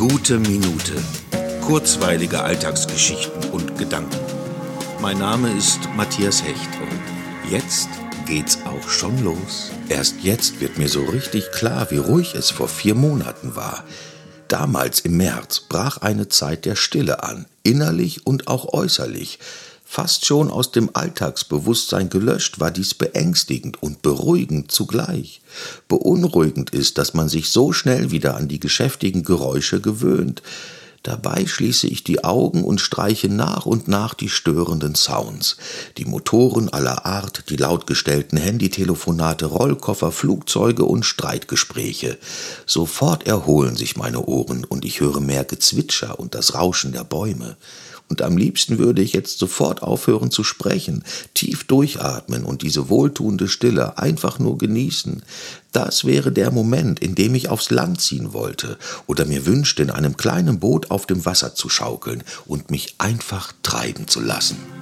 Gute Minute. Kurzweilige Alltagsgeschichten und Gedanken. Mein Name ist Matthias Hecht und jetzt geht's auch schon los. Erst jetzt wird mir so richtig klar, wie ruhig es vor vier Monaten war. Damals im März brach eine Zeit der Stille an, innerlich und auch äußerlich. Fast schon aus dem Alltagsbewusstsein gelöscht, war dies beängstigend und beruhigend zugleich. Beunruhigend ist, dass man sich so schnell wieder an die geschäftigen Geräusche gewöhnt. Dabei schließe ich die Augen und streiche nach und nach die störenden Sounds. Die Motoren aller Art, die lautgestellten Handytelefonate, Rollkoffer, Flugzeuge und Streitgespräche. Sofort erholen sich meine Ohren und ich höre mehr Gezwitscher und das Rauschen der Bäume. Und am liebsten würde ich jetzt sofort aufhören zu sprechen, tief durchatmen und diese wohltuende Stille einfach nur genießen. Das wäre der Moment, in dem ich aufs Land ziehen wollte oder mir wünschte, in einem kleinen Boot auf dem Wasser zu schaukeln und mich einfach treiben zu lassen.